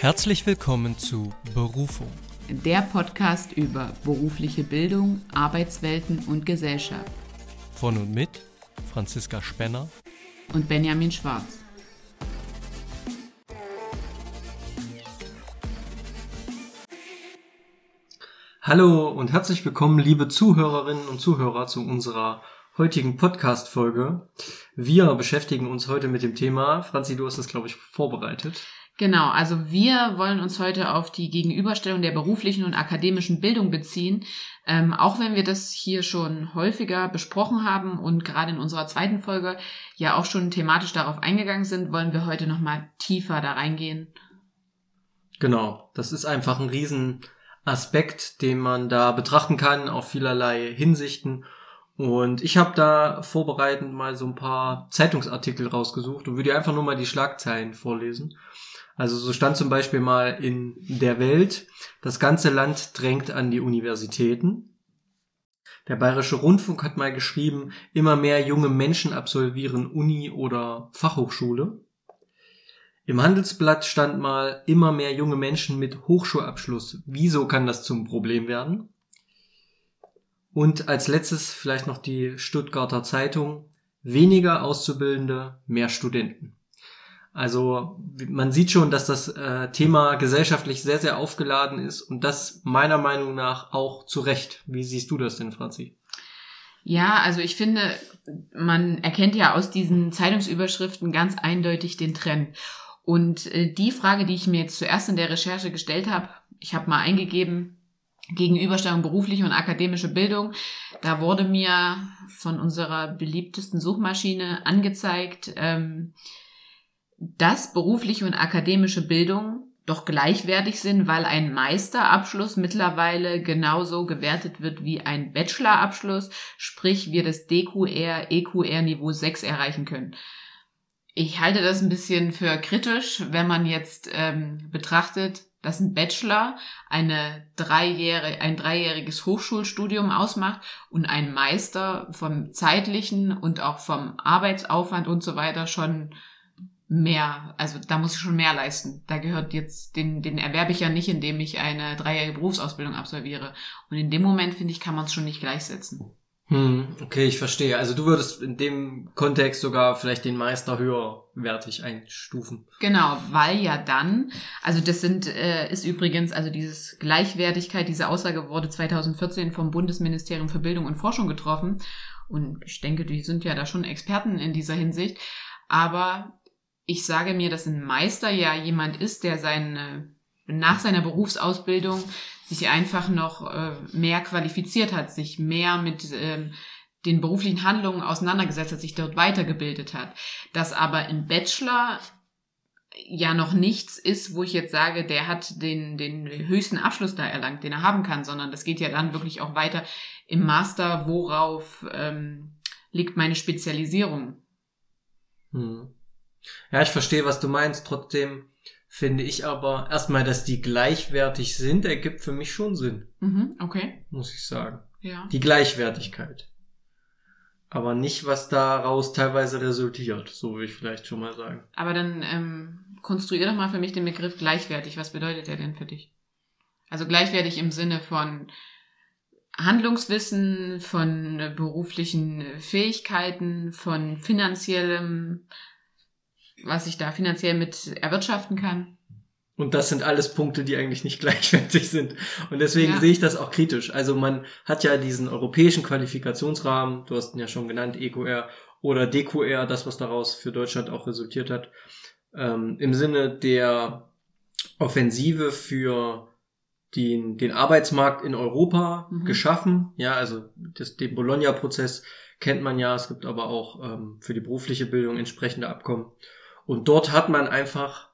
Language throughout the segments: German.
Herzlich willkommen zu Berufung. Der Podcast über berufliche Bildung, Arbeitswelten und Gesellschaft. Von und mit Franziska Spenner und Benjamin Schwarz. Hallo und herzlich willkommen, liebe Zuhörerinnen und Zuhörer, zu unserer heutigen Podcast-Folge. Wir beschäftigen uns heute mit dem Thema, Franzi, du hast es, glaube ich, vorbereitet. Genau, also wir wollen uns heute auf die Gegenüberstellung der beruflichen und akademischen Bildung beziehen. Ähm, auch wenn wir das hier schon häufiger besprochen haben und gerade in unserer zweiten Folge ja auch schon thematisch darauf eingegangen sind, wollen wir heute nochmal tiefer da reingehen. Genau, das ist einfach ein Riesenaspekt, den man da betrachten kann auf vielerlei Hinsichten. Und ich habe da vorbereitend mal so ein paar Zeitungsartikel rausgesucht und würde einfach nur mal die Schlagzeilen vorlesen. Also so stand zum Beispiel mal in der Welt, das ganze Land drängt an die Universitäten. Der Bayerische Rundfunk hat mal geschrieben, immer mehr junge Menschen absolvieren Uni oder Fachhochschule. Im Handelsblatt stand mal, immer mehr junge Menschen mit Hochschulabschluss. Wieso kann das zum Problem werden? Und als letztes vielleicht noch die Stuttgarter Zeitung, weniger Auszubildende, mehr Studenten. Also man sieht schon, dass das äh, Thema gesellschaftlich sehr, sehr aufgeladen ist und das meiner Meinung nach auch zu Recht. Wie siehst du das denn, Franzi? Ja, also ich finde, man erkennt ja aus diesen Zeitungsüberschriften ganz eindeutig den Trend. Und äh, die Frage, die ich mir jetzt zuerst in der Recherche gestellt habe, ich habe mal eingegeben, Gegenüberstellung berufliche und akademische Bildung. Da wurde mir von unserer beliebtesten Suchmaschine angezeigt, ähm, dass berufliche und akademische Bildung doch gleichwertig sind, weil ein Meisterabschluss mittlerweile genauso gewertet wird wie ein Bachelorabschluss, sprich wir das DQR, EQR Niveau 6 erreichen können. Ich halte das ein bisschen für kritisch, wenn man jetzt ähm, betrachtet, dass ein Bachelor eine dreijährige, ein dreijähriges Hochschulstudium ausmacht und ein Meister vom zeitlichen und auch vom Arbeitsaufwand und so weiter schon mehr, also da muss ich schon mehr leisten. Da gehört jetzt, den, den erwerbe ich ja nicht, indem ich eine dreijährige Berufsausbildung absolviere. Und in dem Moment, finde ich, kann man es schon nicht gleichsetzen. Hm, okay, ich verstehe. Also du würdest in dem Kontext sogar vielleicht den Meister höherwertig einstufen. Genau, weil ja dann, also das sind, äh, ist übrigens, also dieses Gleichwertigkeit, diese Aussage wurde 2014 vom Bundesministerium für Bildung und Forschung getroffen. Und ich denke, die sind ja da schon Experten in dieser Hinsicht. Aber ich sage mir, dass ein Meister ja jemand ist, der seine, nach seiner Berufsausbildung sich einfach noch äh, mehr qualifiziert hat, sich mehr mit ähm, den beruflichen Handlungen auseinandergesetzt hat, sich dort weitergebildet hat. Dass aber im Bachelor ja noch nichts ist, wo ich jetzt sage, der hat den, den höchsten Abschluss da erlangt, den er haben kann, sondern das geht ja dann wirklich auch weiter im Master, worauf ähm, liegt meine Spezialisierung. Hm. Ja, ich verstehe, was du meinst. Trotzdem finde ich aber erstmal, dass die gleichwertig sind, ergibt für mich schon Sinn. Mhm, okay. Muss ich sagen. Ja. Die Gleichwertigkeit. Aber nicht, was daraus teilweise resultiert, so würde ich vielleicht schon mal sagen. Aber dann ähm, konstruier doch mal für mich den Begriff gleichwertig. Was bedeutet der denn für dich? Also gleichwertig im Sinne von Handlungswissen, von beruflichen Fähigkeiten, von finanziellem was ich da finanziell mit erwirtschaften kann. Und das sind alles Punkte, die eigentlich nicht gleichwertig sind. Und deswegen ja. sehe ich das auch kritisch. Also man hat ja diesen europäischen Qualifikationsrahmen, du hast ihn ja schon genannt, EQR oder DQR, das, was daraus für Deutschland auch resultiert hat, ähm, im Sinne der Offensive für den, den Arbeitsmarkt in Europa mhm. geschaffen. Ja, also das, den Bologna-Prozess kennt man ja. Es gibt aber auch ähm, für die berufliche Bildung entsprechende Abkommen. Und dort hat man einfach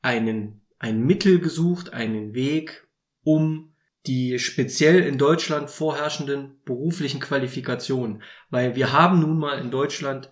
einen, ein Mittel gesucht, einen Weg, um die speziell in Deutschland vorherrschenden beruflichen Qualifikationen. Weil wir haben nun mal in Deutschland,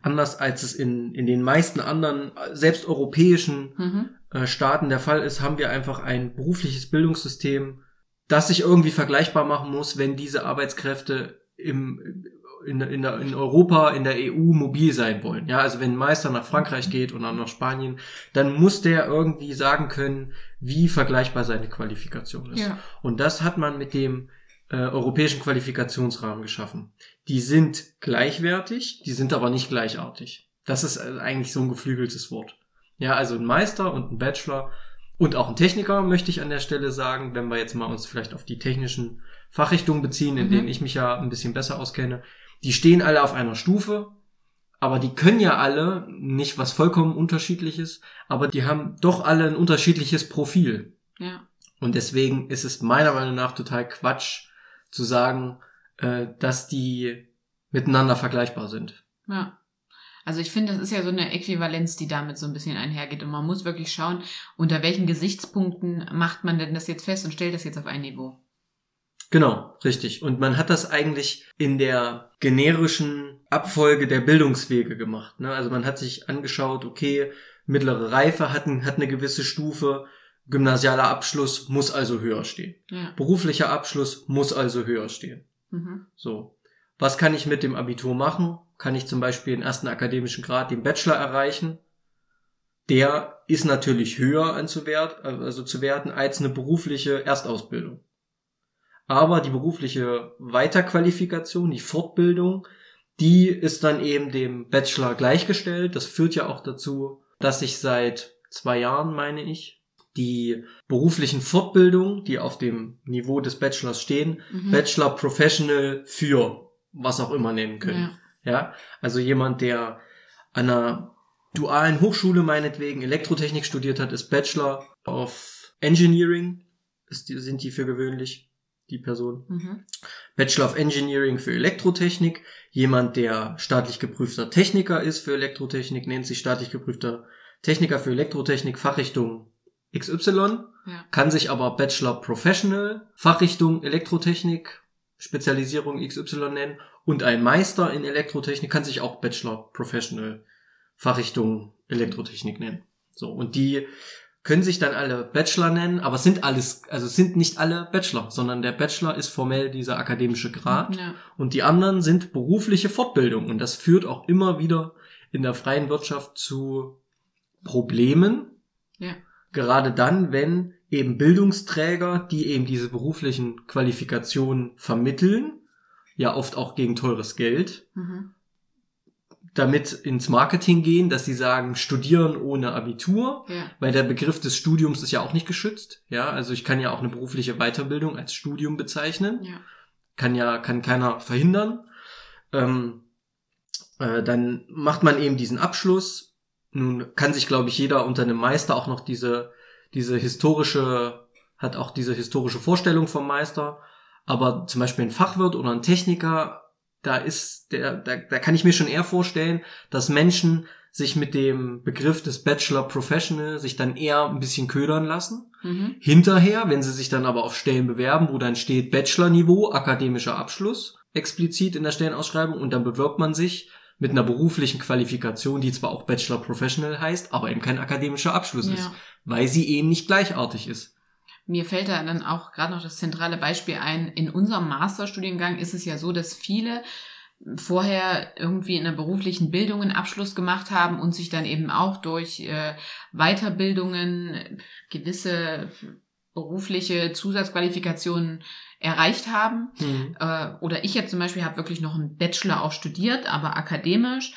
anders als es in, in den meisten anderen, selbst europäischen mhm. äh, Staaten der Fall ist, haben wir einfach ein berufliches Bildungssystem, das sich irgendwie vergleichbar machen muss, wenn diese Arbeitskräfte im, in, in, in Europa, in der EU mobil sein wollen. Ja, also wenn ein Meister nach Frankreich geht oder nach Spanien, dann muss der irgendwie sagen können, wie vergleichbar seine Qualifikation ist. Ja. Und das hat man mit dem äh, europäischen Qualifikationsrahmen geschaffen. Die sind gleichwertig, die sind aber nicht gleichartig. Das ist äh, eigentlich so ein geflügeltes Wort. Ja, also ein Meister und ein Bachelor und auch ein Techniker möchte ich an der Stelle sagen, wenn wir jetzt mal uns vielleicht auf die technischen Fachrichtungen beziehen, in mhm. denen ich mich ja ein bisschen besser auskenne. Die stehen alle auf einer Stufe, aber die können ja alle nicht was vollkommen unterschiedliches, aber die haben doch alle ein unterschiedliches Profil. Ja. Und deswegen ist es meiner Meinung nach total Quatsch zu sagen, äh, dass die miteinander vergleichbar sind. Ja. Also ich finde, das ist ja so eine Äquivalenz, die damit so ein bisschen einhergeht. Und man muss wirklich schauen, unter welchen Gesichtspunkten macht man denn das jetzt fest und stellt das jetzt auf ein Niveau. Genau, richtig. Und man hat das eigentlich in der generischen Abfolge der Bildungswege gemacht. Ne? Also man hat sich angeschaut, okay, mittlere Reife hat, ein, hat eine gewisse Stufe, gymnasialer Abschluss muss also höher stehen. Ja. Beruflicher Abschluss muss also höher stehen. Mhm. So. Was kann ich mit dem Abitur machen? kann ich zum Beispiel den ersten akademischen Grad, den Bachelor erreichen. Der ist natürlich höher anzuwert, also zu werten als eine berufliche Erstausbildung. Aber die berufliche Weiterqualifikation, die Fortbildung, die ist dann eben dem Bachelor gleichgestellt. Das führt ja auch dazu, dass ich seit zwei Jahren, meine ich, die beruflichen Fortbildungen, die auf dem Niveau des Bachelors stehen, mhm. Bachelor Professional für was auch immer nennen können. Ja. Ja, also jemand, der an einer dualen Hochschule meinetwegen Elektrotechnik studiert hat, ist Bachelor of Engineering, ist, sind die für gewöhnlich, die Person. Mhm. Bachelor of Engineering für Elektrotechnik. Jemand, der staatlich geprüfter Techniker ist für Elektrotechnik, nennt sich staatlich geprüfter Techniker für Elektrotechnik, Fachrichtung XY, ja. kann sich aber Bachelor Professional, Fachrichtung Elektrotechnik, Spezialisierung XY nennen und ein Meister in Elektrotechnik kann sich auch Bachelor Professional Fachrichtung Elektrotechnik nennen. So, und die können sich dann alle Bachelor nennen, aber sind alles, also sind nicht alle Bachelor, sondern der Bachelor ist formell dieser akademische Grad ja. und die anderen sind berufliche Fortbildung und das führt auch immer wieder in der freien Wirtschaft zu Problemen. Ja. Gerade dann, wenn eben Bildungsträger, die eben diese beruflichen Qualifikationen vermitteln, ja oft auch gegen teures Geld, mhm. Damit ins Marketing gehen, dass sie sagen, studieren ohne Abitur, ja. weil der Begriff des Studiums ist ja auch nicht geschützt. Ja, also ich kann ja auch eine berufliche Weiterbildung als Studium bezeichnen. Ja. Kann ja, kann keiner verhindern. Ähm, äh, dann macht man eben diesen Abschluss. Nun kann sich, glaube ich, jeder unter einem Meister auch noch diese, diese historische, hat auch diese historische Vorstellung vom Meister aber zum Beispiel ein Fachwirt oder ein Techniker, da ist der, da, da kann ich mir schon eher vorstellen, dass Menschen sich mit dem Begriff des Bachelor Professional sich dann eher ein bisschen ködern lassen. Mhm. Hinterher, wenn sie sich dann aber auf Stellen bewerben, wo dann steht Bachelor-Niveau, akademischer Abschluss, explizit in der Stellenausschreibung, und dann bewirbt man sich mit einer beruflichen Qualifikation, die zwar auch Bachelor Professional heißt, aber eben kein akademischer Abschluss ja. ist, weil sie eben nicht gleichartig ist. Mir fällt da dann auch gerade noch das zentrale Beispiel ein. In unserem Masterstudiengang ist es ja so, dass viele vorher irgendwie in der beruflichen Bildung einen Abschluss gemacht haben und sich dann eben auch durch äh, Weiterbildungen gewisse berufliche Zusatzqualifikationen erreicht haben. Mhm. Äh, oder ich jetzt zum Beispiel habe wirklich noch einen Bachelor auch studiert, aber akademisch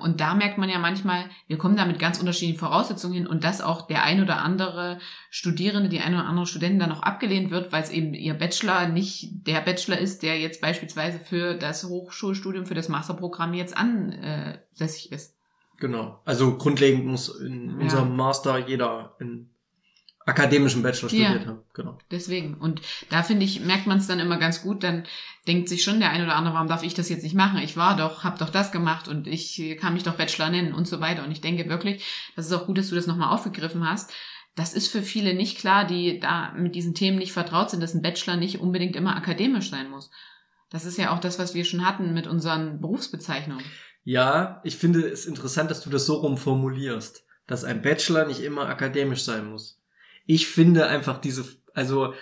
und da merkt man ja manchmal, wir kommen da mit ganz unterschiedlichen Voraussetzungen hin und dass auch der ein oder andere Studierende, die eine oder andere Studentin dann auch abgelehnt wird, weil es eben ihr Bachelor nicht der Bachelor ist, der jetzt beispielsweise für das Hochschulstudium, für das Masterprogramm jetzt ansässig ist. Genau. Also grundlegend muss in ja. unserem Master jeder in akademischen Bachelor studiert ja, haben. Genau. Deswegen. Und da finde ich, merkt man es dann immer ganz gut, dann denkt sich schon der eine oder andere, warum darf ich das jetzt nicht machen? Ich war doch, hab doch das gemacht und ich kann mich doch Bachelor nennen und so weiter. Und ich denke wirklich, das ist auch gut, dass du das nochmal aufgegriffen hast. Das ist für viele nicht klar, die da mit diesen Themen nicht vertraut sind, dass ein Bachelor nicht unbedingt immer akademisch sein muss. Das ist ja auch das, was wir schon hatten mit unseren Berufsbezeichnungen. Ja, ich finde es interessant, dass du das so rum formulierst, dass ein Bachelor nicht immer akademisch sein muss ich finde einfach diese, also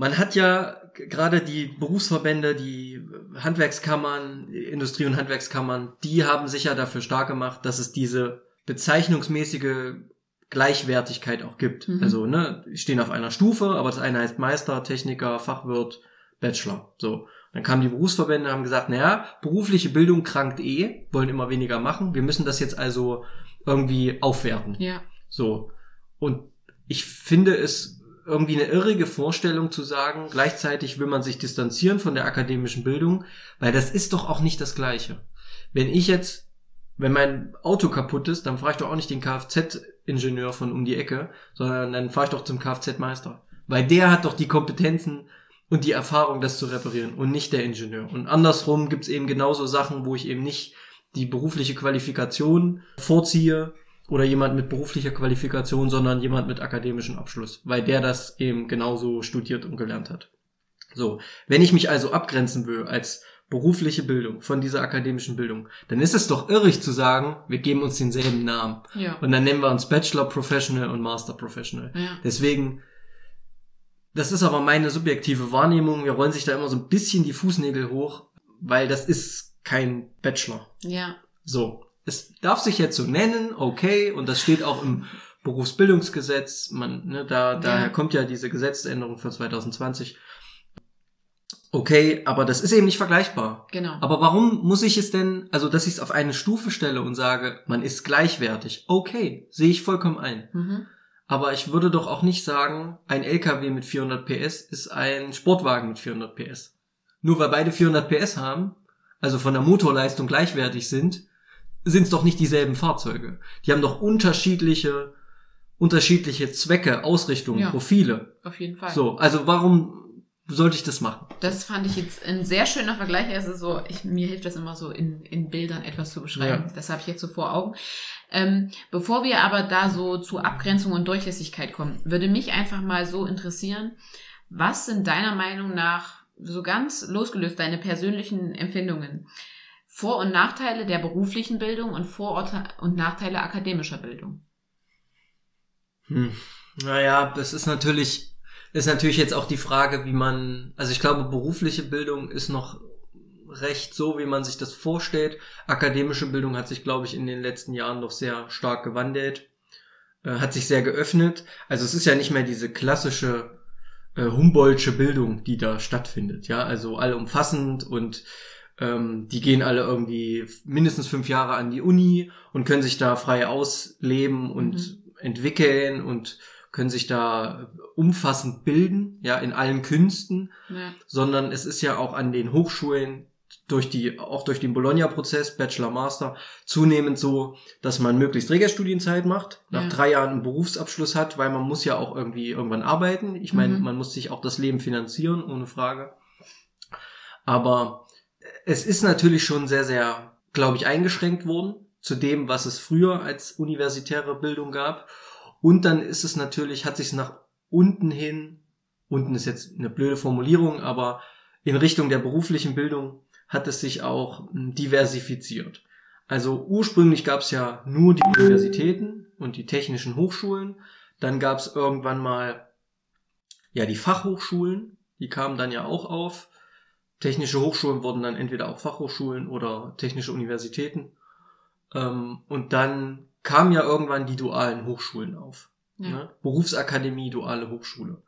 Man hat ja gerade die Berufsverbände, die Handwerkskammern, Industrie- und Handwerkskammern, die haben sich ja dafür stark gemacht, dass es diese bezeichnungsmäßige Gleichwertigkeit auch gibt. Mhm. Also, ne, stehen auf einer Stufe, aber das eine heißt Meister, Techniker, Fachwirt, Bachelor. So. Dann kamen die Berufsverbände, haben gesagt, naja, berufliche Bildung krankt eh, wollen immer weniger machen. Wir müssen das jetzt also irgendwie aufwerten. Ja. So. Und ich finde es irgendwie eine irrige Vorstellung zu sagen, gleichzeitig will man sich distanzieren von der akademischen Bildung, weil das ist doch auch nicht das Gleiche. Wenn ich jetzt, wenn mein Auto kaputt ist, dann fahre ich doch auch nicht den Kfz-Ingenieur von um die Ecke, sondern dann fahre ich doch zum Kfz-Meister. Weil der hat doch die Kompetenzen und die Erfahrung, das zu reparieren und nicht der Ingenieur. Und andersrum gibt's eben genauso Sachen, wo ich eben nicht die berufliche Qualifikation vorziehe, oder jemand mit beruflicher Qualifikation, sondern jemand mit akademischem Abschluss, weil der das eben genauso studiert und gelernt hat. So, wenn ich mich also abgrenzen will als berufliche Bildung von dieser akademischen Bildung, dann ist es doch irrig zu sagen, wir geben uns denselben Namen. Ja. Und dann nennen wir uns Bachelor Professional und Master Professional. Ja. Deswegen, das ist aber meine subjektive Wahrnehmung. Wir rollen sich da immer so ein bisschen die Fußnägel hoch, weil das ist kein Bachelor. Ja. So es darf sich jetzt so nennen, okay, und das steht auch im Berufsbildungsgesetz, man, ne, da, ja. daher kommt ja diese Gesetzesänderung von 2020. Okay, aber das ist eben nicht vergleichbar. Genau. Aber warum muss ich es denn, also dass ich es auf eine Stufe stelle und sage, man ist gleichwertig? Okay, sehe ich vollkommen ein. Mhm. Aber ich würde doch auch nicht sagen, ein LKW mit 400 PS ist ein Sportwagen mit 400 PS. Nur weil beide 400 PS haben, also von der Motorleistung gleichwertig sind, sind es doch nicht dieselben Fahrzeuge. Die haben doch unterschiedliche, unterschiedliche Zwecke, Ausrichtungen, ja, Profile. Auf jeden Fall. So, also warum sollte ich das machen? Das fand ich jetzt ein sehr schöner Vergleich. Also so, ich, mir hilft das immer so in, in Bildern etwas zu beschreiben. Ja. Das habe ich jetzt so vor Augen. Ähm, bevor wir aber da so zu Abgrenzung und Durchlässigkeit kommen, würde mich einfach mal so interessieren, was sind deiner Meinung nach so ganz losgelöst deine persönlichen Empfindungen? Vor- und Nachteile der beruflichen Bildung und Vor- und Nachteile akademischer Bildung? Hm. Naja, das ist natürlich, ist natürlich jetzt auch die Frage, wie man, also ich glaube, berufliche Bildung ist noch recht so, wie man sich das vorstellt. Akademische Bildung hat sich, glaube ich, in den letzten Jahren doch sehr stark gewandelt, äh, hat sich sehr geöffnet. Also es ist ja nicht mehr diese klassische äh, Humboldtsche Bildung, die da stattfindet, ja, also allumfassend und ähm, die gehen alle irgendwie mindestens fünf Jahre an die Uni und können sich da frei ausleben und mhm. entwickeln und können sich da umfassend bilden, ja, in allen Künsten, ja. sondern es ist ja auch an den Hochschulen durch die, auch durch den Bologna-Prozess, Bachelor, Master, zunehmend so, dass man möglichst Regelstudienzeit macht, nach ja. drei Jahren einen Berufsabschluss hat, weil man muss ja auch irgendwie irgendwann arbeiten. Ich meine, mhm. man muss sich auch das Leben finanzieren, ohne Frage. Aber es ist natürlich schon sehr, sehr, glaube ich, eingeschränkt worden zu dem, was es früher als universitäre Bildung gab. Und dann ist es natürlich, hat sich nach unten hin, unten ist jetzt eine blöde Formulierung, aber in Richtung der beruflichen Bildung hat es sich auch hm, diversifiziert. Also ursprünglich gab es ja nur die Universitäten und die technischen Hochschulen. Dann gab es irgendwann mal ja die Fachhochschulen, die kamen dann ja auch auf. Technische Hochschulen wurden dann entweder auch Fachhochschulen oder technische Universitäten. Ähm, und dann kamen ja irgendwann die dualen Hochschulen auf. Ja. Ne? Berufsakademie, duale Hochschule.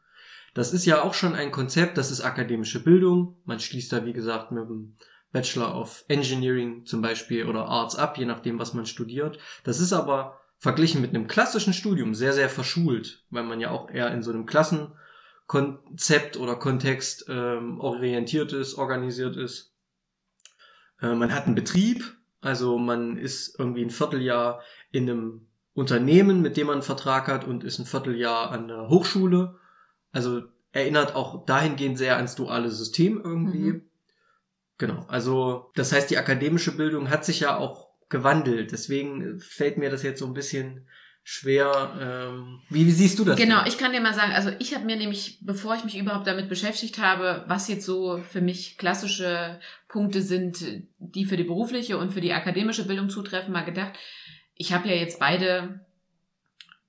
Das ist ja auch schon ein Konzept, das ist akademische Bildung. Man schließt da, wie gesagt, mit dem Bachelor of Engineering zum Beispiel oder Arts ab, je nachdem, was man studiert. Das ist aber verglichen mit einem klassischen Studium sehr, sehr verschult, weil man ja auch eher in so einem Klassen Konzept oder Kontext ähm, orientiert ist, organisiert ist. Äh, man hat einen Betrieb, also man ist irgendwie ein Vierteljahr in einem Unternehmen, mit dem man einen Vertrag hat und ist ein Vierteljahr an der Hochschule. Also erinnert auch dahingehend sehr ans duale System irgendwie. Mhm. Genau, also das heißt, die akademische Bildung hat sich ja auch gewandelt. Deswegen fällt mir das jetzt so ein bisschen schwer. Ähm, wie, wie siehst du das? Genau, denn? ich kann dir mal sagen, also ich habe mir nämlich, bevor ich mich überhaupt damit beschäftigt habe, was jetzt so für mich klassische Punkte sind, die für die berufliche und für die akademische Bildung zutreffen, mal gedacht, ich habe ja jetzt beide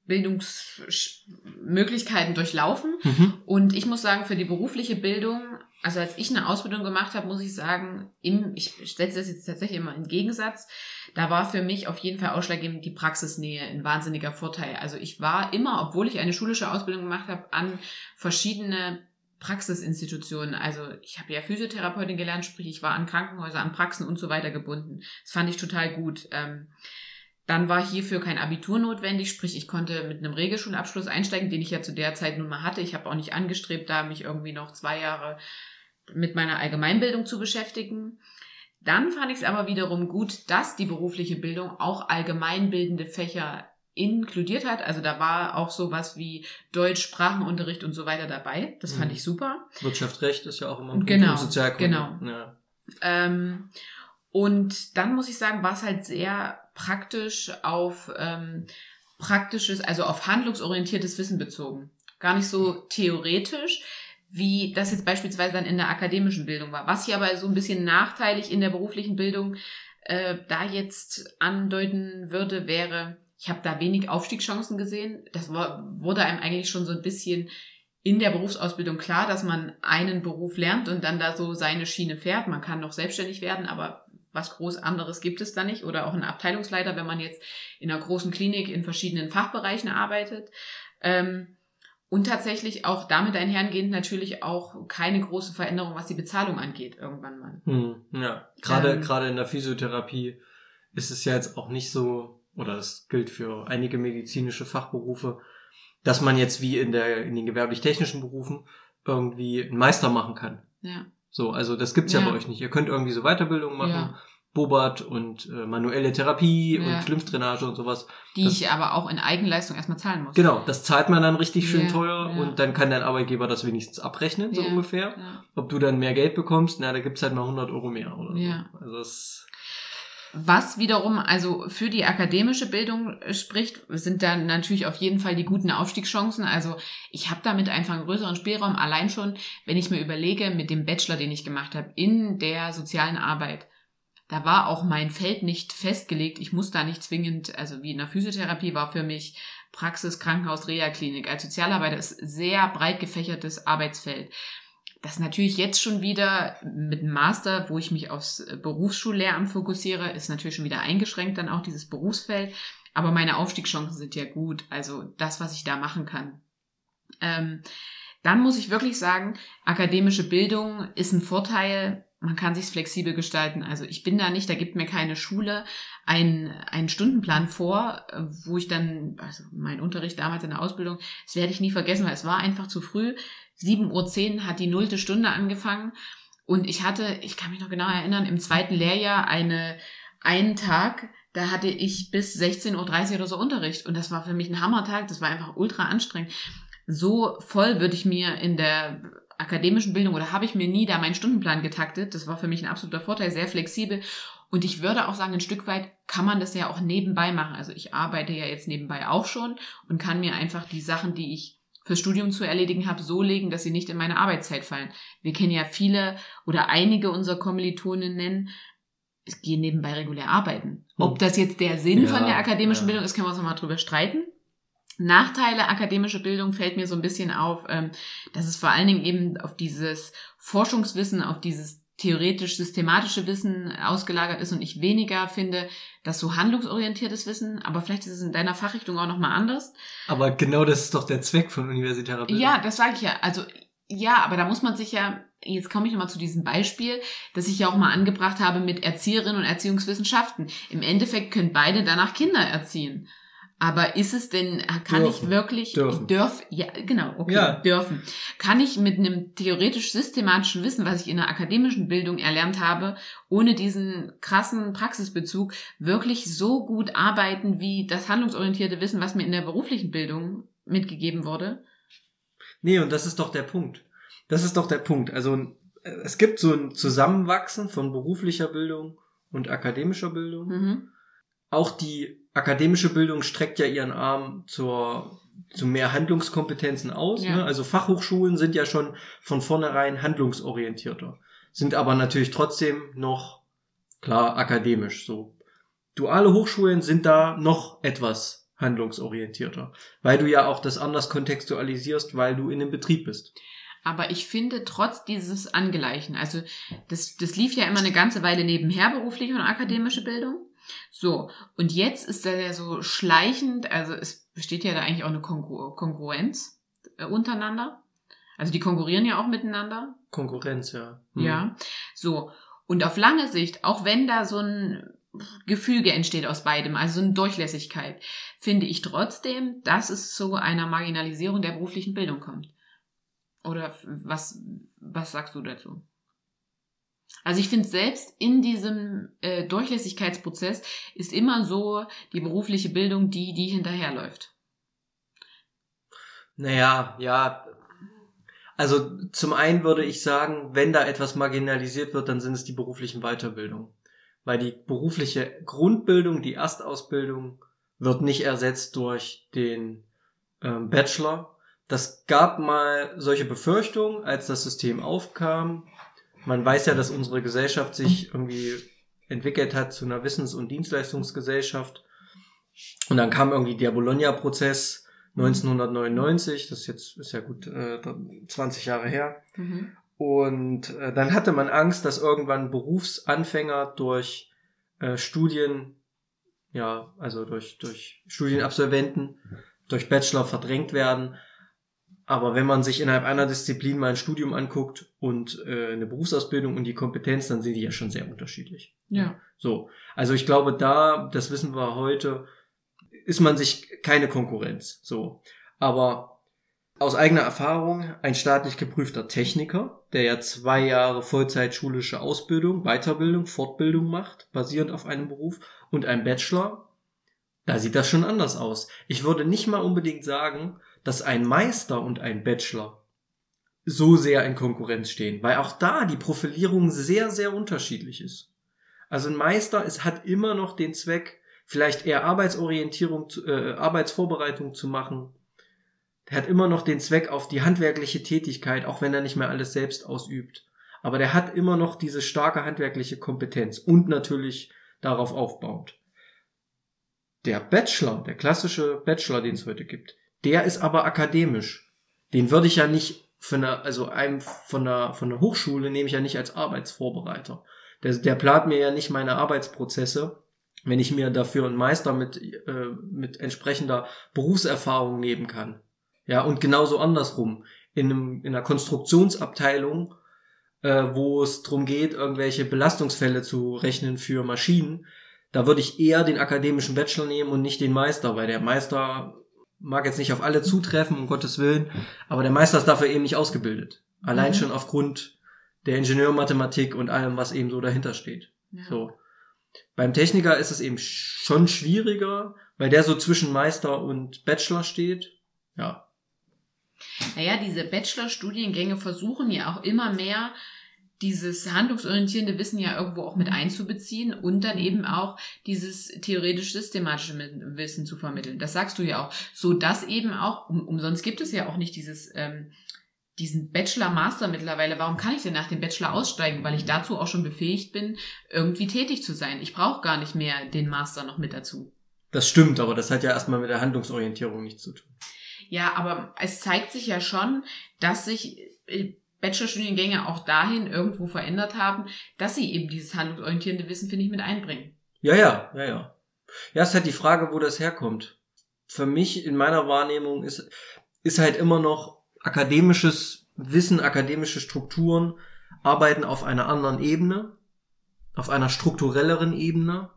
Bildungsmöglichkeiten durchlaufen. Mhm. Und ich muss sagen, für die berufliche Bildung, also als ich eine Ausbildung gemacht habe, muss ich sagen, im, ich stelle das jetzt tatsächlich immer in Gegensatz, da war für mich auf jeden Fall ausschlaggebend die Praxisnähe ein wahnsinniger Vorteil. Also ich war immer, obwohl ich eine schulische Ausbildung gemacht habe, an verschiedene Praxisinstitutionen. Also ich habe ja Physiotherapeutin gelernt, sprich ich war an Krankenhäuser, an Praxen und so weiter gebunden. Das fand ich total gut. Ähm, dann war hierfür kein Abitur notwendig, sprich ich konnte mit einem Regelschulabschluss einsteigen, den ich ja zu der Zeit nun mal hatte. Ich habe auch nicht angestrebt, da mich irgendwie noch zwei Jahre mit meiner Allgemeinbildung zu beschäftigen. Dann fand ich es aber wiederum gut, dass die berufliche Bildung auch allgemeinbildende Fächer inkludiert hat. Also da war auch sowas wie Deutsch, Sprachenunterricht und so weiter dabei. Das fand mhm. ich super. Wirtschaft, Recht ist ja auch immer ein genau, Sozialkunde. Genau. Ja. Ähm, und dann muss ich sagen, war es halt sehr praktisch auf ähm, praktisches, also auf handlungsorientiertes Wissen bezogen. Gar nicht so theoretisch, wie das jetzt beispielsweise dann in der akademischen Bildung war. Was hier aber so ein bisschen nachteilig in der beruflichen Bildung äh, da jetzt andeuten würde, wäre, ich habe da wenig Aufstiegschancen gesehen. Das war, wurde einem eigentlich schon so ein bisschen in der Berufsausbildung klar, dass man einen Beruf lernt und dann da so seine Schiene fährt. Man kann noch selbstständig werden, aber was groß anderes gibt es da nicht. Oder auch ein Abteilungsleiter, wenn man jetzt in einer großen Klinik in verschiedenen Fachbereichen arbeitet. Ähm, und tatsächlich auch damit einhergehend natürlich auch keine große Veränderung, was die Bezahlung angeht, irgendwann mal. Hm, ja, gerade ähm, gerade in der Physiotherapie ist es ja jetzt auch nicht so, oder das gilt für einige medizinische Fachberufe, dass man jetzt wie in der in den gewerblich-technischen Berufen irgendwie einen Meister machen kann. Ja. So, also das gibt's ja, ja bei euch nicht. Ihr könnt irgendwie so Weiterbildung machen. Ja. Bobat und äh, manuelle Therapie ja. und Lymphdrainage und sowas. Die das, ich aber auch in Eigenleistung erstmal zahlen muss. Genau, das zahlt man dann richtig schön ja, teuer ja. und dann kann dein Arbeitgeber das wenigstens abrechnen, so ungefähr. Ob du dann mehr Geld bekommst, na, da gibt's halt mal 100 Euro mehr oder ja. so. Also das was wiederum also für die akademische Bildung spricht, sind dann natürlich auf jeden Fall die guten Aufstiegschancen. Also ich habe damit einfach einen größeren Spielraum, allein schon, wenn ich mir überlege, mit dem Bachelor, den ich gemacht habe, in der sozialen Arbeit da war auch mein Feld nicht festgelegt. Ich muss da nicht zwingend, also wie in der Physiotherapie war für mich Praxis, Krankenhaus, Reha-Klinik. Als Sozialarbeiter ist sehr breit gefächertes Arbeitsfeld. Das natürlich jetzt schon wieder mit einem Master, wo ich mich aufs Berufsschullehramt fokussiere, ist natürlich schon wieder eingeschränkt dann auch dieses Berufsfeld. Aber meine Aufstiegschancen sind ja gut. Also das, was ich da machen kann. Ähm, dann muss ich wirklich sagen, akademische Bildung ist ein Vorteil, man kann sich's flexibel gestalten. Also ich bin da nicht, da gibt mir keine Schule einen, einen Stundenplan vor, wo ich dann, also mein Unterricht damals in der Ausbildung, das werde ich nie vergessen, weil es war einfach zu früh. 7.10 Uhr hat die nullte Stunde angefangen und ich hatte, ich kann mich noch genau erinnern, im zweiten Lehrjahr eine, einen Tag, da hatte ich bis 16.30 Uhr oder so Unterricht und das war für mich ein Hammertag, das war einfach ultra anstrengend. So voll würde ich mir in der akademischen Bildung oder habe ich mir nie da meinen Stundenplan getaktet. Das war für mich ein absoluter Vorteil, sehr flexibel. Und ich würde auch sagen, ein Stück weit kann man das ja auch nebenbei machen. Also ich arbeite ja jetzt nebenbei auch schon und kann mir einfach die Sachen, die ich fürs Studium zu erledigen habe, so legen, dass sie nicht in meine Arbeitszeit fallen. Wir kennen ja viele oder einige unserer Kommilitonen nennen, es gehen nebenbei regulär arbeiten. Ob hm. das jetzt der Sinn ja, von der akademischen ja. Bildung ist, können wir uns nochmal drüber streiten. Nachteile akademische Bildung fällt mir so ein bisschen auf, ähm, dass es vor allen Dingen eben auf dieses Forschungswissen, auf dieses theoretisch-systematische Wissen ausgelagert ist und ich weniger finde, dass so handlungsorientiertes Wissen, aber vielleicht ist es in deiner Fachrichtung auch nochmal anders. Aber genau das ist doch der Zweck von universitärer Bildung. Ja, das sage ich ja. Also ja, aber da muss man sich ja, jetzt komme ich nochmal zu diesem Beispiel, das ich ja auch mal angebracht habe mit Erzieherinnen und Erziehungswissenschaften. Im Endeffekt können beide danach Kinder erziehen. Aber ist es denn, kann dürfen. ich wirklich, dürfen. dürf, ja, genau, okay, ja. dürfen. Kann ich mit einem theoretisch-systematischen Wissen, was ich in der akademischen Bildung erlernt habe, ohne diesen krassen Praxisbezug, wirklich so gut arbeiten wie das handlungsorientierte Wissen, was mir in der beruflichen Bildung mitgegeben wurde? Nee, und das ist doch der Punkt. Das ist doch der Punkt. Also, es gibt so ein Zusammenwachsen von beruflicher Bildung und akademischer Bildung. Mhm. Auch die akademische Bildung streckt ja ihren Arm zur zu mehr Handlungskompetenzen aus. Ja. Ne? Also Fachhochschulen sind ja schon von vornherein handlungsorientierter, sind aber natürlich trotzdem noch klar akademisch. So duale Hochschulen sind da noch etwas handlungsorientierter, weil du ja auch das anders kontextualisierst, weil du in dem Betrieb bist. Aber ich finde, trotz dieses Angleichen, also das, das lief ja immer eine ganze Weile nebenher, berufliche und akademische Bildung. So, und jetzt ist da ja so schleichend, also es besteht ja da eigentlich auch eine Kongru Kongruenz äh, untereinander. Also die konkurrieren ja auch miteinander. Konkurrenz, ja. Hm. Ja, so. Und auf lange Sicht, auch wenn da so ein Gefüge entsteht aus beidem, also so eine Durchlässigkeit, finde ich trotzdem, dass es zu einer Marginalisierung der beruflichen Bildung kommt. Oder was, was sagst du dazu? Also ich finde selbst in diesem äh, Durchlässigkeitsprozess ist immer so die berufliche Bildung die, die hinterherläuft. Naja, ja. Also zum einen würde ich sagen, wenn da etwas marginalisiert wird, dann sind es die beruflichen Weiterbildungen. Weil die berufliche Grundbildung, die Erstausbildung, wird nicht ersetzt durch den ähm, Bachelor. Das gab mal solche Befürchtungen, als das System aufkam man weiß ja, dass unsere Gesellschaft sich irgendwie entwickelt hat zu einer Wissens- und Dienstleistungsgesellschaft. Und dann kam irgendwie der Bologna-Prozess 1999, das ist jetzt ist ja gut äh, 20 Jahre her. Mhm. Und äh, dann hatte man Angst, dass irgendwann Berufsanfänger durch äh, Studien, ja, also durch, durch Studienabsolventen, durch Bachelor verdrängt werden. Aber wenn man sich innerhalb einer Disziplin mal ein Studium anguckt und äh, eine Berufsausbildung und die Kompetenz, dann sind die ja schon sehr unterschiedlich. Ja. So. Also ich glaube, da, das wissen wir heute, ist man sich keine Konkurrenz. So. Aber aus eigener Erfahrung, ein staatlich geprüfter Techniker, der ja zwei Jahre Vollzeitschulische Ausbildung, Weiterbildung, Fortbildung macht, basierend auf einem Beruf, und ein Bachelor, da sieht das schon anders aus. Ich würde nicht mal unbedingt sagen, dass ein Meister und ein Bachelor so sehr in Konkurrenz stehen, weil auch da die Profilierung sehr, sehr unterschiedlich ist. Also ein Meister es hat immer noch den Zweck, vielleicht eher Arbeitsorientierung, äh, Arbeitsvorbereitung zu machen. Der hat immer noch den Zweck auf die handwerkliche Tätigkeit, auch wenn er nicht mehr alles selbst ausübt. Aber der hat immer noch diese starke handwerkliche Kompetenz und natürlich darauf aufbaut. Der Bachelor, der klassische Bachelor, den es heute gibt, der ist aber akademisch. Den würde ich ja nicht von einer, also einem von der, von der Hochschule nehme ich ja nicht als Arbeitsvorbereiter. Der, der plant mir ja nicht meine Arbeitsprozesse, wenn ich mir dafür einen Meister mit, äh, mit entsprechender Berufserfahrung nehmen kann. Ja, und genauso andersrum. In, einem, in einer Konstruktionsabteilung, äh, wo es darum geht, irgendwelche Belastungsfälle zu rechnen für Maschinen, da würde ich eher den akademischen Bachelor nehmen und nicht den Meister, weil der Meister mag jetzt nicht auf alle zutreffen, um Gottes Willen, aber der Meister ist dafür eben nicht ausgebildet. Allein mhm. schon aufgrund der Ingenieurmathematik und allem, was eben so dahinter steht. Ja. So. Beim Techniker ist es eben schon schwieriger, weil der so zwischen Meister und Bachelor steht. Ja. Naja, diese Bachelor-Studiengänge versuchen ja auch immer mehr dieses handlungsorientierende Wissen ja irgendwo auch mit einzubeziehen und dann eben auch dieses theoretisch-systematische Wissen zu vermitteln. Das sagst du ja auch. So dass eben auch, um, umsonst gibt es ja auch nicht dieses, ähm, diesen Bachelor-Master mittlerweile. Warum kann ich denn nach dem Bachelor aussteigen? Weil ich dazu auch schon befähigt bin, irgendwie tätig zu sein. Ich brauche gar nicht mehr den Master noch mit dazu. Das stimmt, aber das hat ja erstmal mit der Handlungsorientierung nichts zu tun. Ja, aber es zeigt sich ja schon, dass sich äh, Bachelorstudiengänge auch dahin irgendwo verändert haben, dass sie eben dieses handlungsorientierende Wissen, finde ich, mit einbringen. Ja, ja, ja, ja. Ja, ist halt die Frage, wo das herkommt. Für mich in meiner Wahrnehmung ist, ist halt immer noch akademisches Wissen, akademische Strukturen arbeiten auf einer anderen Ebene, auf einer strukturelleren Ebene.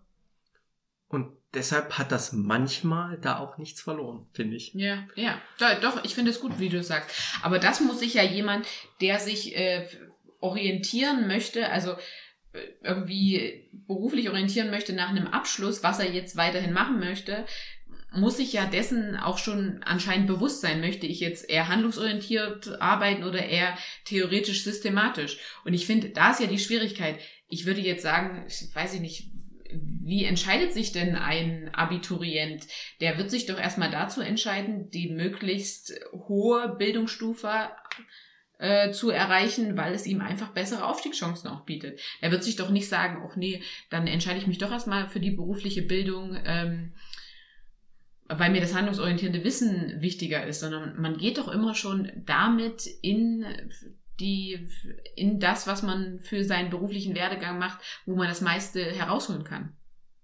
Und deshalb hat das manchmal da auch nichts verloren, finde ich. Ja, ja, doch, ich finde es gut, wie du sagst. Aber das muss sich ja jemand, der sich äh, orientieren möchte, also äh, irgendwie beruflich orientieren möchte nach einem Abschluss, was er jetzt weiterhin machen möchte, muss ich ja dessen auch schon anscheinend bewusst sein, möchte ich jetzt eher handlungsorientiert arbeiten oder eher theoretisch systematisch. Und ich finde, da ist ja die Schwierigkeit. Ich würde jetzt sagen, weiß ich nicht, wie entscheidet sich denn ein Abiturient? Der wird sich doch erstmal dazu entscheiden, die möglichst hohe Bildungsstufe äh, zu erreichen, weil es ihm einfach bessere Aufstiegschancen auch bietet. Er wird sich doch nicht sagen, ach nee, dann entscheide ich mich doch erstmal für die berufliche Bildung, ähm, weil mir das handlungsorientierte Wissen wichtiger ist, sondern man geht doch immer schon damit in die, in das, was man für seinen beruflichen Werdegang macht, wo man das meiste herausholen kann.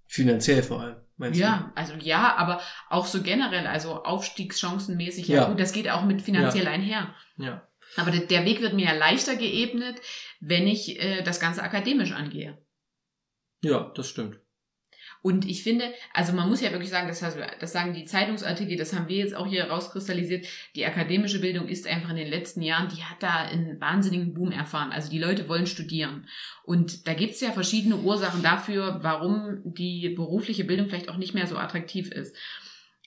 Finanziell vor allem, meinst ja, du? Ja, also ja, aber auch so generell, also aufstiegschancenmäßig, ja, ja. gut, das geht auch mit finanziell ja. einher. Ja. Aber der, Weg wird mir ja leichter geebnet, wenn ich äh, das Ganze akademisch angehe. Ja, das stimmt. Und ich finde, also man muss ja wirklich sagen, das, das sagen die Zeitungsartikel, das haben wir jetzt auch hier rauskristallisiert, die akademische Bildung ist einfach in den letzten Jahren, die hat da einen wahnsinnigen Boom erfahren. Also die Leute wollen studieren. Und da gibt es ja verschiedene Ursachen dafür, warum die berufliche Bildung vielleicht auch nicht mehr so attraktiv ist.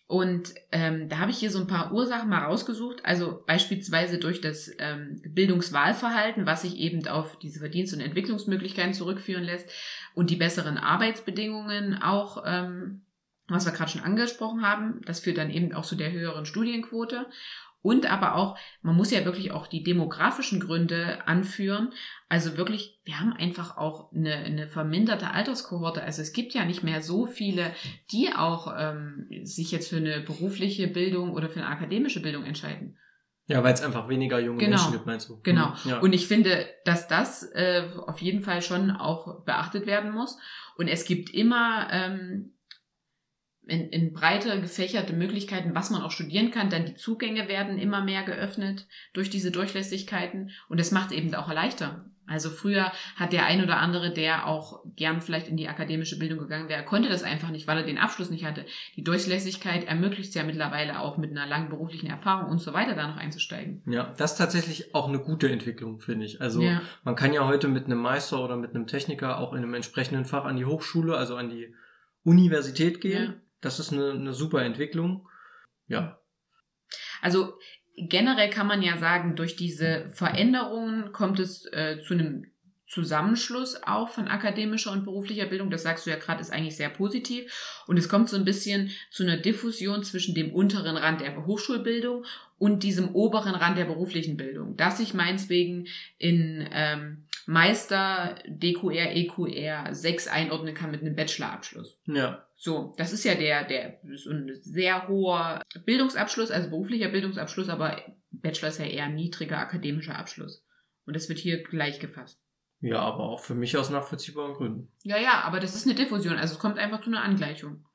Und ähm, da habe ich hier so ein paar Ursachen mal rausgesucht. Also beispielsweise durch das ähm, Bildungswahlverhalten, was sich eben auf diese Verdienst- und Entwicklungsmöglichkeiten zurückführen lässt und die besseren Arbeitsbedingungen auch, ähm, was wir gerade schon angesprochen haben. Das führt dann eben auch zu der höheren Studienquote. Und aber auch, man muss ja wirklich auch die demografischen Gründe anführen. Also wirklich, wir haben einfach auch eine, eine verminderte Alterskohorte. Also es gibt ja nicht mehr so viele, die auch ähm, sich jetzt für eine berufliche Bildung oder für eine akademische Bildung entscheiden. Ja, weil es einfach weniger junge genau. Menschen gibt, meinst du? Genau. Mhm. Ja. Und ich finde, dass das äh, auf jeden Fall schon auch beachtet werden muss. Und es gibt immer ähm, in, in breiter gefächerte Möglichkeiten, was man auch studieren kann, denn die Zugänge werden immer mehr geöffnet durch diese Durchlässigkeiten und es macht eben auch leichter. Also früher hat der ein oder andere, der auch gern vielleicht in die akademische Bildung gegangen wäre, konnte das einfach nicht, weil er den Abschluss nicht hatte. Die Durchlässigkeit ermöglicht es ja mittlerweile auch mit einer langen beruflichen Erfahrung und so weiter da noch einzusteigen. Ja, das ist tatsächlich auch eine gute Entwicklung, finde ich. Also ja. man kann ja heute mit einem Meister oder mit einem Techniker auch in einem entsprechenden Fach an die Hochschule, also an die Universität gehen. Ja das ist eine, eine super Entwicklung. Ja. Also generell kann man ja sagen, durch diese Veränderungen kommt es äh, zu einem Zusammenschluss auch von akademischer und beruflicher Bildung. Das sagst du ja gerade, ist eigentlich sehr positiv. Und es kommt so ein bisschen zu einer Diffusion zwischen dem unteren Rand der Hochschulbildung und diesem oberen Rand der beruflichen Bildung. Dass ich meineswegen in ähm, Meister, DQR, EQR 6 einordnen kann mit einem Bachelorabschluss. Ja. So, das ist ja der, der so ein sehr hoher Bildungsabschluss, also beruflicher Bildungsabschluss, aber Bachelor ist ja eher ein niedriger akademischer Abschluss. Und das wird hier gleich gefasst. Ja, aber auch für mich aus nachvollziehbaren Gründen. Ja, ja, aber das ist eine Diffusion, also es kommt einfach zu einer Angleichung.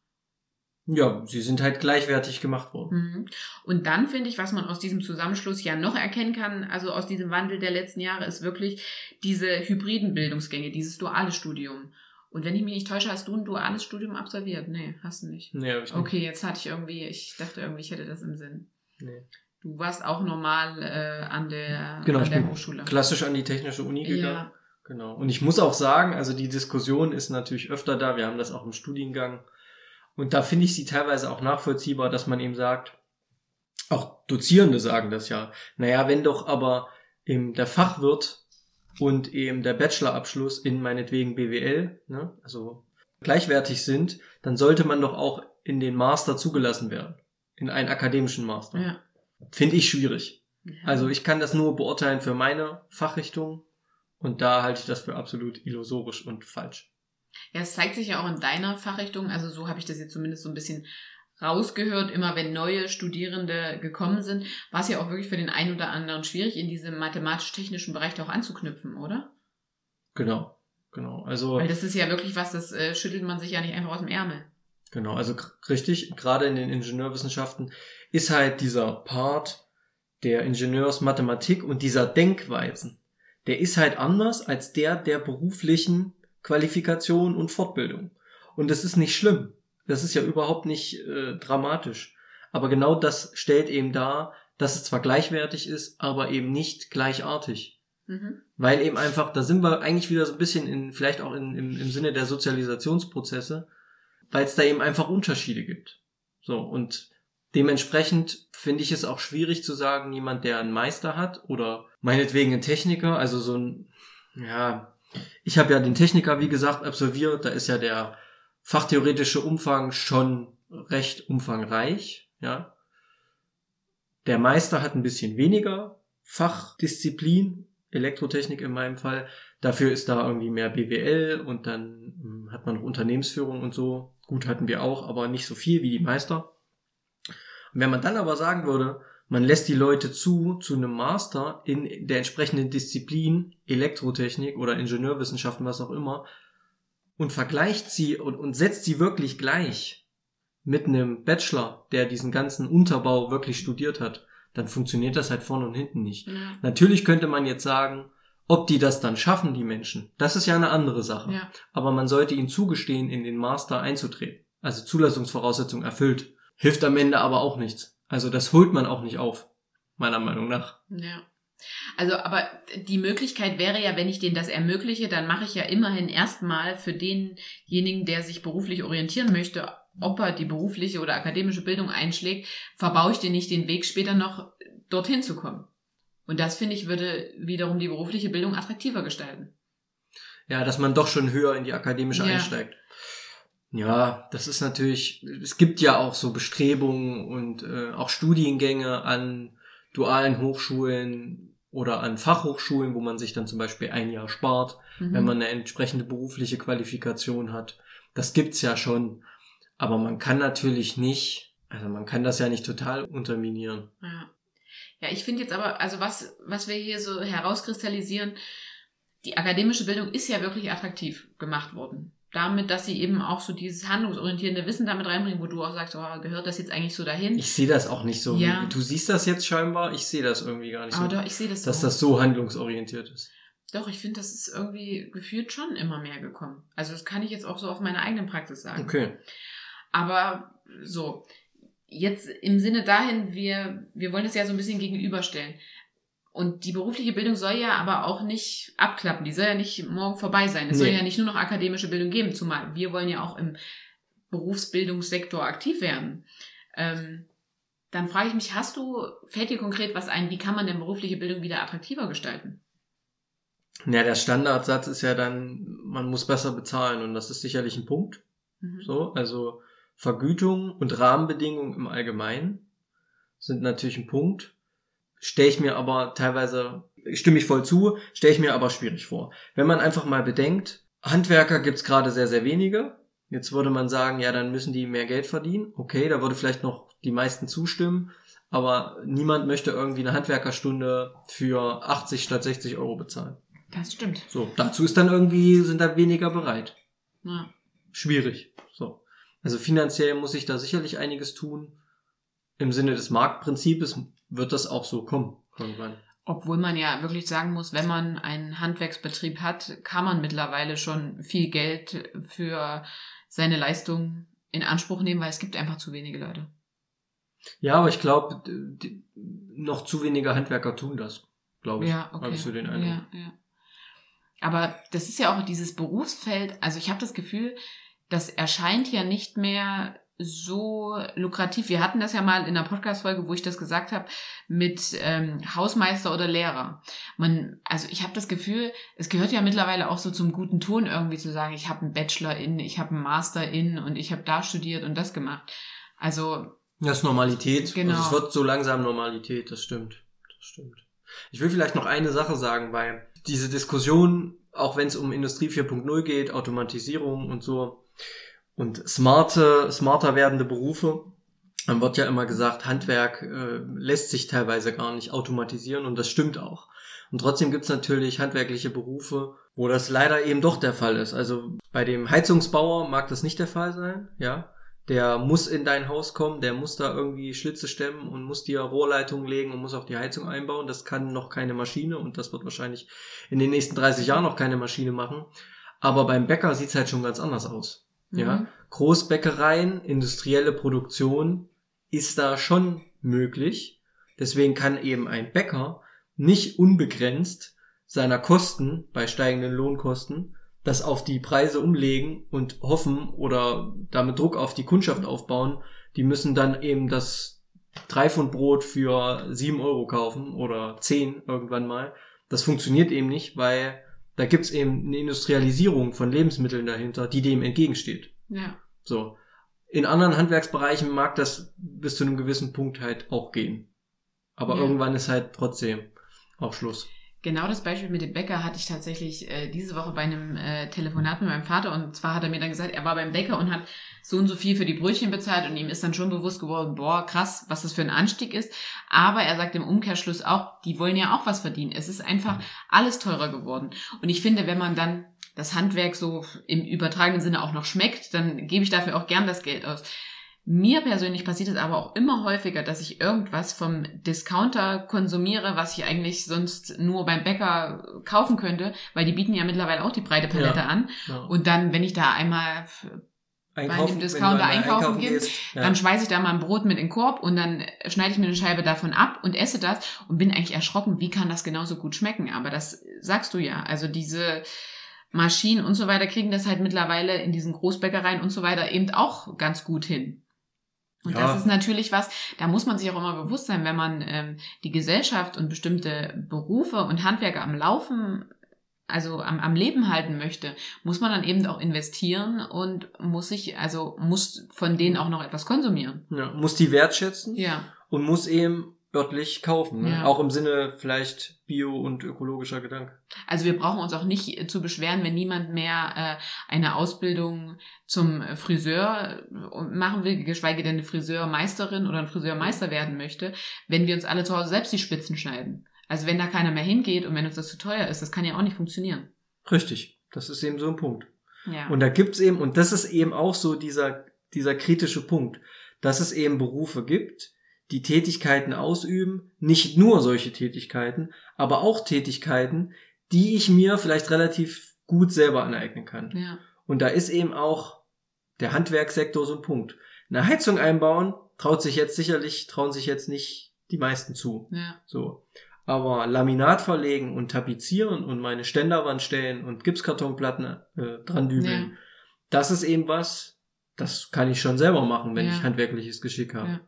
Ja, sie sind halt gleichwertig gemacht worden. Mhm. Und dann finde ich, was man aus diesem Zusammenschluss ja noch erkennen kann, also aus diesem Wandel der letzten Jahre, ist wirklich diese hybriden Bildungsgänge, dieses duale Studium. Und wenn ich mich nicht täusche, hast du ein duales Studium absolviert? Nee, hast du nicht. Nee, hab ich nicht. Okay, jetzt hatte ich irgendwie, ich dachte irgendwie, ich hätte das im Sinn. Nee. Du warst auch normal äh, an der, genau, an der Hochschule. Klassisch an die Technische Uni gegangen. Ja. Genau. Und ich muss auch sagen, also die Diskussion ist natürlich öfter da. Wir haben das auch im Studiengang und da finde ich sie teilweise auch nachvollziehbar, dass man eben sagt, auch Dozierende sagen das ja, naja, wenn doch aber eben der Fachwirt und eben der Bachelorabschluss in meinetwegen BWL, ne, also gleichwertig sind, dann sollte man doch auch in den Master zugelassen werden. In einen akademischen Master. Ja. Finde ich schwierig. Ja. Also ich kann das nur beurteilen für meine Fachrichtung und da halte ich das für absolut illusorisch und falsch. Ja, es zeigt sich ja auch in deiner Fachrichtung, also so habe ich das jetzt zumindest so ein bisschen rausgehört, immer wenn neue Studierende gekommen sind, war es ja auch wirklich für den einen oder anderen schwierig, in diesem mathematisch-technischen Bereich auch anzuknüpfen, oder? Genau, genau. Also weil das ist ja wirklich was, das äh, schüttelt man sich ja nicht einfach aus dem Ärmel. Genau, also richtig, gerade in den Ingenieurwissenschaften ist halt dieser Part der Ingenieursmathematik und dieser Denkweisen, der ist halt anders als der der beruflichen Qualifikation und Fortbildung. Und das ist nicht schlimm. Das ist ja überhaupt nicht äh, dramatisch. Aber genau das stellt eben dar, dass es zwar gleichwertig ist, aber eben nicht gleichartig. Mhm. Weil eben einfach, da sind wir eigentlich wieder so ein bisschen in, vielleicht auch in, im, im Sinne der Sozialisationsprozesse, weil es da eben einfach Unterschiede gibt. So, und dementsprechend finde ich es auch schwierig zu sagen, jemand, der einen Meister hat oder meinetwegen ein Techniker, also so ein, ja, ich habe ja den Techniker, wie gesagt, absolviert. Da ist ja der fachtheoretische Umfang schon recht umfangreich. Ja. Der Meister hat ein bisschen weniger Fachdisziplin, Elektrotechnik in meinem Fall. Dafür ist da irgendwie mehr BWL und dann hm, hat man noch Unternehmensführung und so. Gut hatten wir auch, aber nicht so viel wie die Meister. Und wenn man dann aber sagen würde, man lässt die Leute zu, zu einem Master in der entsprechenden Disziplin, Elektrotechnik oder Ingenieurwissenschaften, was auch immer, und vergleicht sie und, und setzt sie wirklich gleich mit einem Bachelor, der diesen ganzen Unterbau wirklich studiert hat, dann funktioniert das halt vorne und hinten nicht. Ja. Natürlich könnte man jetzt sagen, ob die das dann schaffen, die Menschen, das ist ja eine andere Sache. Ja. Aber man sollte ihnen zugestehen, in den Master einzutreten. Also Zulassungsvoraussetzung erfüllt. Hilft am Ende aber auch nichts. Also das holt man auch nicht auf, meiner Meinung nach. Ja. Also, aber die Möglichkeit wäre ja, wenn ich denen das ermögliche, dann mache ich ja immerhin erstmal für denjenigen, der sich beruflich orientieren möchte, ob er die berufliche oder akademische Bildung einschlägt, verbaue ich dir nicht den Weg später noch dorthin zu kommen. Und das finde ich würde wiederum die berufliche Bildung attraktiver gestalten. Ja, dass man doch schon höher in die akademische Ja. einsteigt. Ja, das ist natürlich, es gibt ja auch so Bestrebungen und äh, auch Studiengänge an dualen Hochschulen oder an Fachhochschulen, wo man sich dann zum Beispiel ein Jahr spart, Mhm. wenn man eine entsprechende berufliche Qualifikation hat. Das gibt's ja schon. Aber man kann natürlich nicht, also man kann das ja nicht total unterminieren. Ja. Ja, ich finde jetzt aber, also was, was wir hier so herauskristallisieren, die akademische Bildung ist ja wirklich attraktiv gemacht worden. Damit, dass sie eben auch so dieses handlungsorientierende Wissen damit reinbringen, wo du auch sagst, oh, gehört das jetzt eigentlich so dahin? Ich sehe das auch nicht so. Ja. Du siehst das jetzt scheinbar, ich sehe das irgendwie gar nicht aber so. doch, ich sehe das dass so. das so handlungsorientiert ist. Doch, ich finde, das ist irgendwie gefühlt schon immer mehr gekommen. Also das kann ich jetzt auch so auf meiner eigenen Praxis sagen. Okay. Aber so, jetzt im Sinne dahin, wir, wir wollen das ja so ein bisschen gegenüberstellen. Und die berufliche Bildung soll ja aber auch nicht abklappen. Die soll ja nicht morgen vorbei sein. Es soll Nee. ja nicht nur noch akademische Bildung geben, zumal wir wollen ja auch im Berufsbildungssektor aktiv werden. Ähm, dann frage ich mich, hast du, fällt dir konkret was ein, wie kann man denn berufliche Bildung wieder attraktiver gestalten? Ja, der Standardsatz ist ja dann, man muss besser bezahlen und das ist sicherlich ein Punkt. Mhm. So, also Vergütung und Rahmenbedingungen im Allgemeinen sind natürlich ein Punkt. Stelle ich mir aber teilweise, stimme ich voll zu, stelle ich mir aber schwierig vor. Wenn man einfach mal bedenkt, Handwerker gibt's gerade sehr, sehr wenige. Jetzt würde man sagen, ja, dann müssen die mehr Geld verdienen. Okay, da würde vielleicht noch die meisten zustimmen. Aber niemand möchte irgendwie eine Handwerkerstunde für 80 statt 60 Euro bezahlen. Das stimmt. So, dazu ist dann irgendwie, sind da weniger bereit. Ja. Schwierig. So. Also finanziell muss ich da sicherlich einiges tun. Im Sinne des Marktprinzips wird das auch so kommen, irgendwann. Obwohl man ja wirklich sagen muss, wenn man einen Handwerksbetrieb hat, kann man mittlerweile schon viel Geld für seine Leistung in Anspruch nehmen, weil es gibt einfach zu wenige Leute. Ja, aber ich glaube, noch zu wenige Handwerker tun das, glaube ich. Ja, okay. Habe ich so den Eindruck. Ja, ja. Aber das ist ja auch dieses Berufsfeld, also ich habe das Gefühl, das erscheint ja nicht mehr so lukrativ. Wir hatten das ja mal in einer Podcast-Folge, wo ich das gesagt habe, mit ähm, Hausmeister oder Lehrer. Man, also ich habe das Gefühl, es gehört ja mittlerweile auch so zum guten Ton irgendwie zu sagen, ich habe einen Bachelor in, ich habe einen Master in und ich habe da studiert und das gemacht. Also Das ist Normalität. Genau. Also es wird so langsam Normalität, das stimmt. Das stimmt. Ich will vielleicht noch eine Sache sagen, weil diese Diskussion, auch wenn es um Industrie 4.0 geht, Automatisierung und so und smarte, smarter werdende Berufe, dann wird ja immer gesagt, Handwerk äh, lässt sich teilweise gar nicht automatisieren und das stimmt auch. Und trotzdem gibt's natürlich handwerkliche Berufe, wo das leider eben doch der Fall ist. Also bei dem Heizungsbauer mag das nicht der Fall sein, ja. Der muss in dein Haus kommen, der muss da irgendwie Schlitze stemmen und muss dir Rohrleitungen legen und muss auch die Heizung einbauen. Das kann noch keine Maschine und das wird wahrscheinlich in den nächsten 30 Jahren noch keine Maschine machen. Aber beim Bäcker sieht's halt schon ganz anders aus. Ja, Mhm. Großbäckereien, industrielle Produktion ist da schon möglich. Deswegen kann eben ein Bäcker nicht unbegrenzt seiner Kosten bei steigenden Lohnkosten das auf die Preise umlegen und hoffen oder damit Druck auf die Kundschaft aufbauen. Die müssen dann eben das Dreifundbrot für sieben Euro kaufen oder zehn irgendwann mal. Das funktioniert eben nicht, weil da gibt's eben eine Industrialisierung von Lebensmitteln dahinter, die dem entgegensteht. ja. So. In anderen Handwerksbereichen mag das bis zu einem gewissen Punkt halt auch gehen. Aber Ja. irgendwann ist halt trotzdem auch Schluss. Genau das Beispiel mit dem Bäcker hatte ich tatsächlich äh, diese Woche bei einem äh, Telefonat mit meinem Vater und zwar hat er mir dann gesagt, er war beim Bäcker und hat so und so viel für die Brötchen bezahlt und ihm ist dann schon bewusst geworden, boah, krass, was das für ein Anstieg ist. Aber er sagt im Umkehrschluss auch, die wollen ja auch was verdienen. Es ist einfach alles teurer geworden. Und ich finde, wenn man dann das Handwerk so im übertragenen Sinne auch noch schmeckt, dann gebe ich dafür auch gern das Geld aus. Mir persönlich passiert es aber auch immer häufiger, dass ich irgendwas vom Discounter konsumiere, was ich eigentlich sonst nur beim Bäcker kaufen könnte, weil die bieten ja mittlerweile auch die breite Palette ja, an. Ja. Und dann, wenn ich da einmal einkaufen, bei dem Discounter einkaufen, einkaufen gehe, ja. dann schmeiße ich da mal ein Brot mit in den Korb und dann schneide ich mir eine Scheibe davon ab und esse das und bin eigentlich erschrocken, wie kann das genauso gut schmecken. Aber das sagst du ja. Also diese Maschinen und so weiter kriegen das halt mittlerweile in diesen Großbäckereien und so weiter eben auch ganz gut hin. Und ja. das ist natürlich was, da muss man sich auch immer bewusst sein, wenn man ähm, die Gesellschaft und bestimmte Berufe und Handwerker am Laufen, also am, am Leben halten möchte, muss man dann eben auch investieren und muss sich, also muss von denen auch noch etwas konsumieren. Ja, muss die wertschätzen. Ja. Und muss eben örtlich kaufen. Ne? Ja. Auch im Sinne vielleicht bio- und ökologischer Gedanke. Also wir brauchen uns auch nicht zu beschweren, wenn niemand mehr äh, eine Ausbildung zum Friseur äh, machen will, geschweige denn eine Friseurmeisterin oder ein Friseurmeister werden möchte, wenn wir uns alle zu Hause selbst die Spitzen schneiden. Also wenn da keiner mehr hingeht und wenn uns das zu teuer ist, das kann ja auch nicht funktionieren. Richtig, das ist eben so ein Punkt. Ja. Und da gibt's eben, und das ist eben auch so dieser, dieser kritische Punkt, dass es eben Berufe gibt, die Tätigkeiten ausüben, nicht nur solche Tätigkeiten, aber auch Tätigkeiten, die ich mir vielleicht relativ gut selber aneignen kann. Ja. Und da ist eben auch der Handwerkssektor so ein Punkt. Eine Heizung einbauen traut sich jetzt sicherlich, trauen sich jetzt nicht die meisten zu. Ja. So. Aber Laminat verlegen und tapezieren und meine Ständerwand stellen und Gipskartonplatten äh, dran dübeln, ja. das ist eben was, das kann ich schon selber machen, wenn ja. ich handwerkliches Geschick habe. Ja.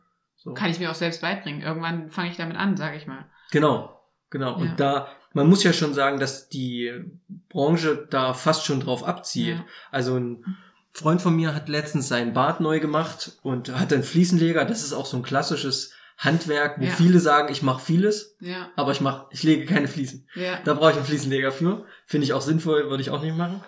So. Kann ich mir auch selbst beibringen. Irgendwann fange ich damit an, sage ich mal. Genau, genau. Ja. Und da, man muss ja schon sagen, dass die Branche da fast schon drauf abzielt. Ja. Also ein Freund von mir hat letztens sein Bad neu gemacht und hat einen Fliesenleger. Das ist auch so ein klassisches Handwerk, wo ja. viele sagen, ich mache vieles, ja. aber ich mache, ich lege keine Fliesen. Ja. Da brauche ich einen Fliesenleger für. Finde ich auch sinnvoll, würde ich auch nicht machen.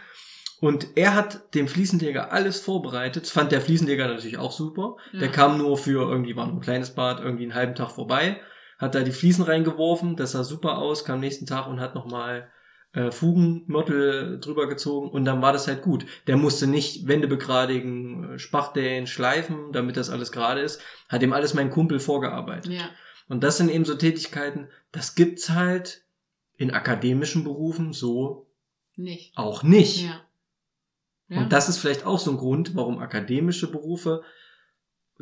Und er hat dem Fliesenleger alles vorbereitet. Das fand der Fliesenleger natürlich auch super. Ja. Der kam nur für irgendwie, war nur ein kleines Bad, irgendwie einen halben Tag vorbei, hat da die Fliesen reingeworfen, das sah super aus, kam nächsten Tag und hat nochmal äh, Fugenmörtel drüber gezogen und dann war das halt gut. Der musste nicht Wände begradigen, äh, Spachteln, schleifen, damit das alles gerade ist. Hat ihm alles mein Kumpel vorgearbeitet. Ja. Und das sind eben so Tätigkeiten, das gibt's halt in akademischen Berufen so nicht. auch nicht. Ja. Ja. Und das ist vielleicht auch so ein Grund, warum akademische Berufe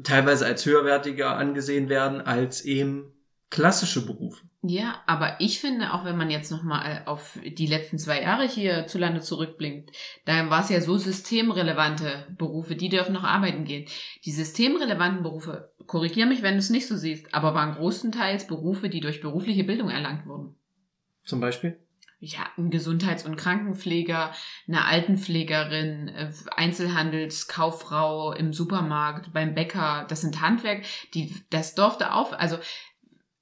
teilweise als höherwertiger angesehen werden als eben klassische Berufe. Ja, aber ich finde, auch wenn man jetzt nochmal auf die letzten zwei Jahre hier zu Lande zurückblinkt, da war es ja so systemrelevante Berufe, die dürfen noch arbeiten gehen. Die systemrelevanten Berufe, korrigier mich, wenn du es nicht so siehst, aber waren großenteils Berufe, die durch berufliche Bildung erlangt wurden. Zum Beispiel? Ja, ein Gesundheits- und Krankenpfleger, eine Altenpflegerin, äh, Einzelhandelskauffrau im Supermarkt, beim Bäcker, das sind Handwerk, die, das durfte auf, also,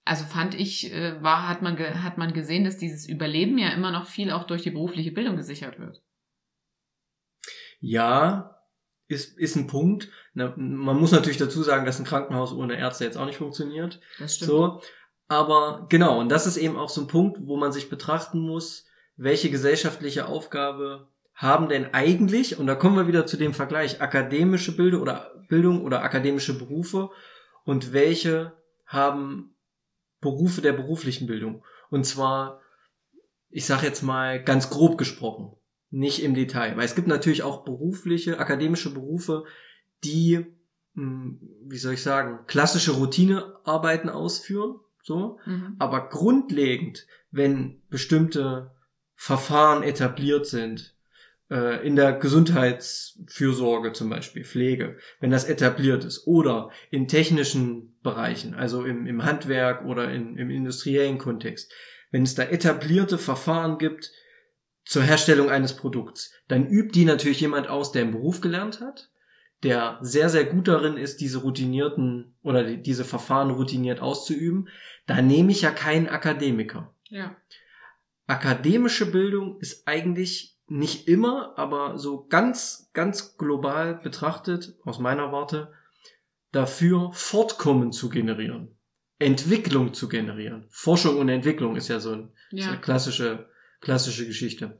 also fand ich, äh, war, hat man, hat man gesehen, dass dieses Überleben ja immer noch viel auch durch die berufliche Bildung gesichert wird. Ja, ist, ist ein Punkt. Na, man muss natürlich dazu sagen, dass ein Krankenhaus ohne Ärzte jetzt auch nicht funktioniert. Das stimmt. So. Aber genau, und das ist eben auch so ein Punkt, wo man sich betrachten muss, welche gesellschaftliche Aufgabe haben denn eigentlich, und da kommen wir wieder zu dem Vergleich, akademische Bildung oder Bildung oder akademische Berufe und welche haben Berufe der beruflichen Bildung. Und zwar, ich sage jetzt mal ganz grob gesprochen, nicht im Detail, weil es gibt natürlich auch berufliche, akademische Berufe, die, hm, wie soll ich sagen, klassische Routinearbeiten ausführen so. Mhm. Aber grundlegend, wenn bestimmte Verfahren etabliert sind, äh, in der Gesundheitsfürsorge zum Beispiel, Pflege, wenn das etabliert ist, oder in technischen Bereichen, also im, im Handwerk oder in, im industriellen Kontext, wenn es da etablierte Verfahren gibt zur Herstellung eines Produkts, dann übt die natürlich jemand aus, der im Beruf gelernt hat, der sehr, sehr gut darin ist, diese routinierten oder diese Verfahren routiniert auszuüben, da nehme ich ja keinen Akademiker. Ja. akademische Bildung ist eigentlich nicht immer, aber so ganz, ganz global betrachtet, aus meiner Warte, dafür Fortkommen zu generieren. Entwicklung zu generieren. Forschung und Entwicklung ist ja so, ein, ja. So eine klassische, klassische Geschichte.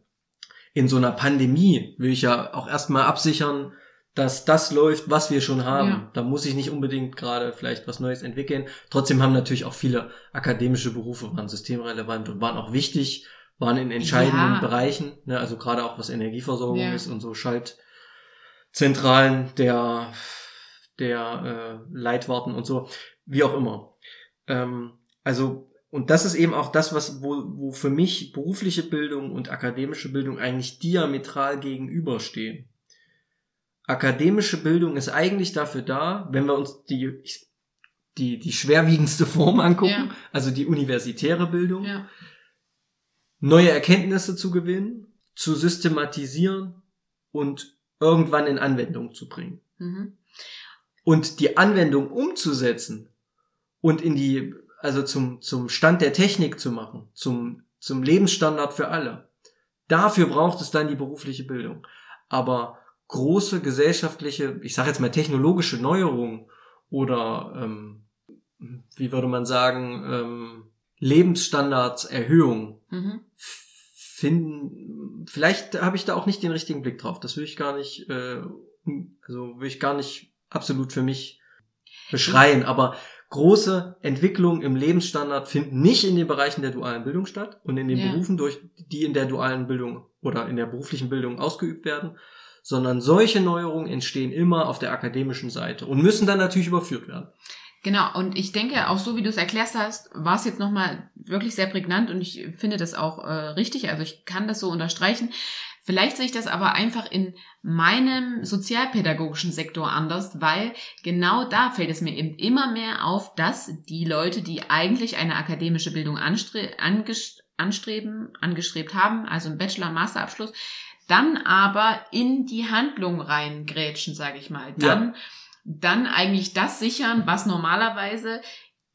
In so einer Pandemie will ich ja auch erstmal absichern, dass das läuft, was wir schon haben. Ja. Da muss ich nicht unbedingt gerade vielleicht was Neues entwickeln. Trotzdem haben natürlich auch viele akademische Berufe waren systemrelevant und waren auch wichtig, waren in entscheidenden ja. Bereichen, ne, also gerade auch was Energieversorgung ja. ist und so Schaltzentralen der der äh, Leitwarten und so, wie auch immer. Ähm, also und das ist eben auch das, was wo, wo für mich berufliche Bildung und akademische Bildung eigentlich diametral gegenüberstehen. Akademische Bildung ist eigentlich dafür da, wenn wir uns die die die schwerwiegendste Form angucken, ja. also die universitäre Bildung, ja. neue Erkenntnisse zu gewinnen, zu systematisieren und irgendwann in Anwendung zu bringen. Mhm. Und die Anwendung umzusetzen und in die also zum, zum Stand der Technik zu machen, zum, zum Lebensstandard für alle. Dafür braucht es dann die berufliche Bildung. Aber große gesellschaftliche, ich sage jetzt mal technologische Neuerungen oder ähm, wie würde man sagen, ähm, Lebensstandardserhöhung mhm. finden, vielleicht habe ich da auch nicht den richtigen Blick drauf. Das will ich gar nicht, äh, also will ich gar nicht absolut für mich beschreien, aber große Entwicklungen im Lebensstandard finden nicht in den Bereichen der dualen Bildung statt und in den ja. Berufen, durch die in der dualen Bildung oder in der beruflichen Bildung ausgeübt werden, sondern solche Neuerungen entstehen immer auf der akademischen Seite und müssen dann natürlich überführt werden. Genau, und ich denke, auch so wie du es erklärst hast, war es jetzt nochmal wirklich sehr prägnant und ich finde das auch äh, richtig, also ich kann das so unterstreichen. Vielleicht sehe ich das aber einfach in meinem sozialpädagogischen Sektor anders, weil genau da fällt es mir eben immer mehr auf, dass die Leute, die eigentlich eine akademische Bildung anstre anstreben, angestrebt haben, also einen Bachelor-, Masterabschluss, dann aber in die Handlung reingrätschen, sage ich mal. Dann, ja. dann eigentlich das sichern, was normalerweise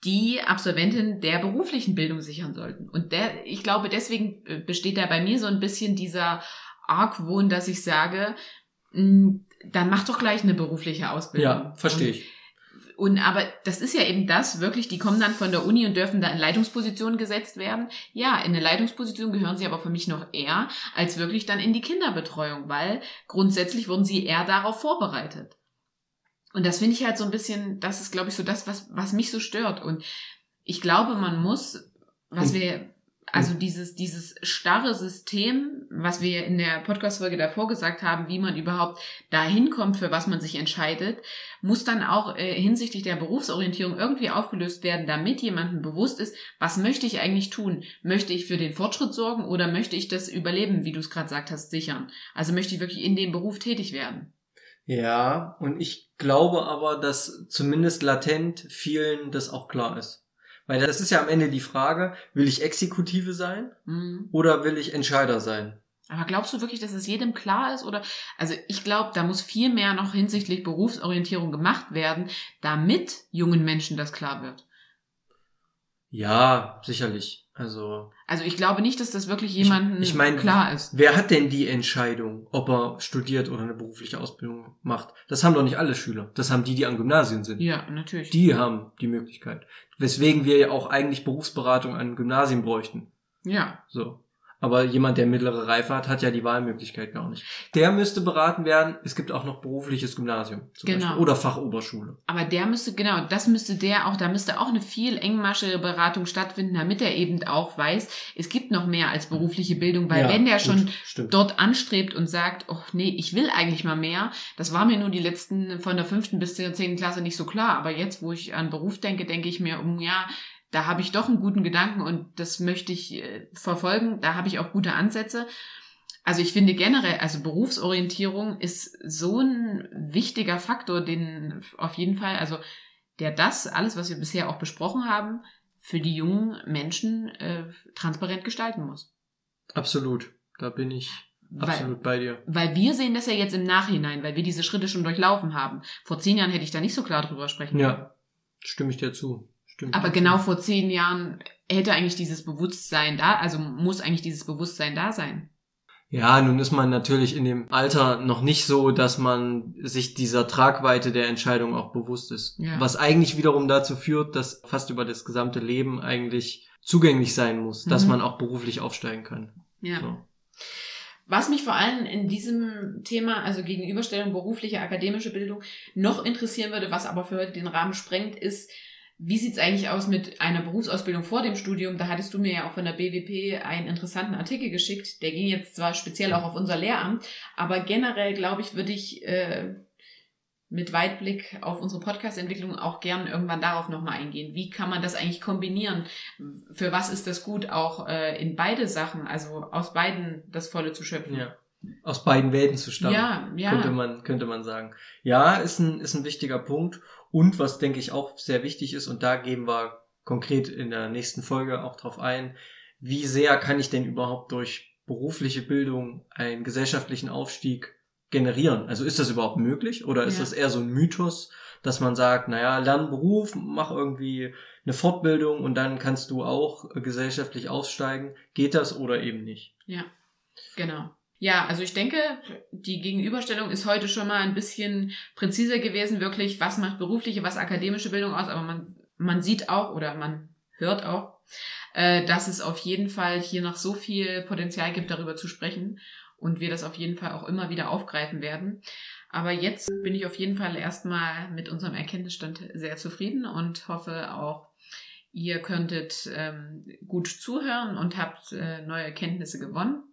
die Absolventin der beruflichen Bildung sichern sollten. Und der, ich glaube, deswegen äh, besteht da bei mir so ein bisschen dieser Argwohn, dass ich sage, hm, dann mach doch gleich eine berufliche Ausbildung. Ja, verstehe ich. Und aber das ist ja eben das, wirklich, die kommen dann von der Uni und dürfen da in Leitungspositionen gesetzt werden. Ja, in eine Leitungsposition gehören sie aber für mich noch eher als wirklich dann in die Kinderbetreuung, weil grundsätzlich wurden sie eher darauf vorbereitet. Und das finde ich halt so ein bisschen, das ist, glaube ich, so das, was, was mich so stört. Und ich glaube, man muss, was wir also dieses, dieses starre System, was wir in der Podcast-Folge davor gesagt haben, wie man überhaupt dahin kommt, für was man sich entscheidet, muss dann auch äh, hinsichtlich der Berufsorientierung irgendwie aufgelöst werden, damit jemandem bewusst ist, was möchte ich eigentlich tun? Möchte ich für den Fortschritt sorgen oder möchte ich das Überleben, wie du es gerade gesagt hast, sichern? Also möchte ich wirklich in dem Beruf tätig werden? Ja, und ich glaube aber, dass zumindest latent vielen das auch klar ist. Weil das ist ja am Ende die Frage, will ich Exekutive sein mhm. oder will ich Entscheider sein? Aber glaubst du wirklich, dass es jedem klar ist? Oder also ich glaube, da muss viel mehr noch hinsichtlich Berufsorientierung gemacht werden, damit jungen Menschen das klar wird. Ja, sicherlich. Also. Also ich glaube nicht, dass das wirklich jemandem ich, ich mein, klar ist. Wer hat denn die Entscheidung, ob er studiert oder eine berufliche Ausbildung macht? Das haben doch nicht alle Schüler. Das haben die, die an Gymnasien sind. Ja, natürlich. Die haben die Möglichkeit. Weswegen wir ja auch eigentlich Berufsberatung an Gymnasien bräuchten. Ja. So. Aber jemand, der mittlere Reife hat, hat ja die Wahlmöglichkeit gar nicht. Der müsste beraten werden. Es gibt auch noch berufliches Gymnasium zum genau. Beispiel. oder Fachoberschule. Aber der müsste, genau, das müsste der auch, da müsste auch eine viel engmaschige Beratung stattfinden, damit er eben auch weiß, es gibt noch mehr als berufliche Bildung, weil ja, wenn der schon stimmt. dort anstrebt und sagt, oh nee, ich will eigentlich mal mehr, das war mir nur die letzten von der fünften bis zur zehnten Klasse nicht so klar. Aber jetzt, wo ich an Beruf denke, denke ich mir, um ja, da habe ich doch einen guten Gedanken und das möchte ich äh, verfolgen. Da habe ich auch gute Ansätze. Also ich finde generell, also Berufsorientierung ist so ein wichtiger Faktor, den auf jeden Fall, also der das, alles, was wir bisher auch besprochen haben, für die jungen Menschen äh, transparent gestalten muss. Absolut, da bin ich absolut bei dir. Weil wir sehen das ja jetzt im Nachhinein, weil wir diese Schritte schon durchlaufen haben. Vor zehn Jahren hätte ich da nicht so klar drüber sprechen können. Ja, stimme ich dir zu stimmt. Aber genau vor zehn Jahren hätte eigentlich dieses Bewusstsein da, also muss eigentlich dieses Bewusstsein da sein. Ja, nun ist man natürlich in dem Alter noch nicht so, dass man sich dieser Tragweite der Entscheidung auch bewusst ist. Ja. Was eigentlich wiederum dazu führt, dass fast über das gesamte Leben eigentlich zugänglich sein muss, dass Mhm. man auch beruflich aufsteigen kann. Ja. So. Was mich vor allem in diesem Thema, also Gegenüberstellung berufliche, akademische Bildung, noch interessieren würde, was aber für heute den Rahmen sprengt, ist, wie sieht's eigentlich aus mit einer Berufsausbildung vor dem Studium? Da hattest du mir ja auch von der BWP einen interessanten Artikel geschickt. Der ging jetzt zwar speziell auch auf unser Lehramt, aber generell, glaube ich, würde ich äh, mit Weitblick auf unsere Podcast-Entwicklung auch gern irgendwann darauf nochmal eingehen. Wie kann man das eigentlich kombinieren? Für was ist das gut, auch äh, in beide Sachen, also aus beiden das Volle zu schöpfen? Ja. Aus beiden Welten zu stammen. ja, ja. könnte man könnte man sagen. Ja, ist ein ist ein wichtiger Punkt und was denke ich auch sehr wichtig ist und da gehen wir konkret in der nächsten Folge auch drauf ein, wie sehr kann ich denn überhaupt durch berufliche Bildung einen gesellschaftlichen Aufstieg generieren? Also ist das überhaupt möglich oder ist Ja. das eher so ein Mythos, dass man sagt, naja, lern Beruf, mach irgendwie eine Fortbildung und dann kannst du auch gesellschaftlich aussteigen. Geht das oder eben nicht? Genau. Ja, also ich denke, die Gegenüberstellung ist heute schon mal ein bisschen präziser gewesen, wirklich, was macht berufliche, was akademische Bildung aus, aber man, man sieht auch oder man hört auch, äh, dass es auf jeden Fall hier noch so viel Potenzial gibt, darüber zu sprechen und wir das auf jeden Fall auch immer wieder aufgreifen werden. Aber jetzt bin ich auf jeden Fall erstmal mit unserem Erkenntnisstand sehr zufrieden und hoffe auch, ihr könntet ähm, gut zuhören und habt äh, neue Erkenntnisse gewonnen.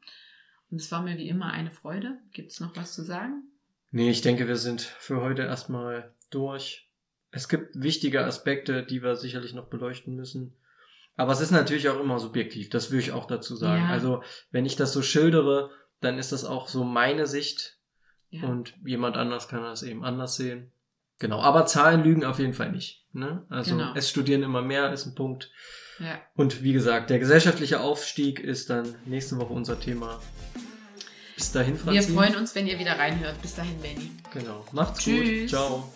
Und es war mir wie immer eine Freude. Gibt es noch was zu sagen? Nee, ich denke, wir sind für heute erstmal durch. Es gibt wichtige Aspekte, die wir sicherlich noch beleuchten müssen. Aber es ist natürlich auch immer subjektiv, das will ich auch dazu sagen. Ja. Also, wenn ich das so schildere, dann ist das auch so meine Sicht Ja. und jemand anders kann das eben anders sehen. Genau, aber Zahlen lügen auf jeden Fall nicht. Ne? Also, Genau. es studieren immer mehr ist ein Punkt. Ja. Und wie gesagt, der gesellschaftliche Aufstieg ist dann nächste Woche unser Thema. Bis dahin, Wir Franzi. freuen uns, wenn ihr wieder reinhört. Bis dahin, Benny. Genau. Macht's Tschüss. gut. Ciao.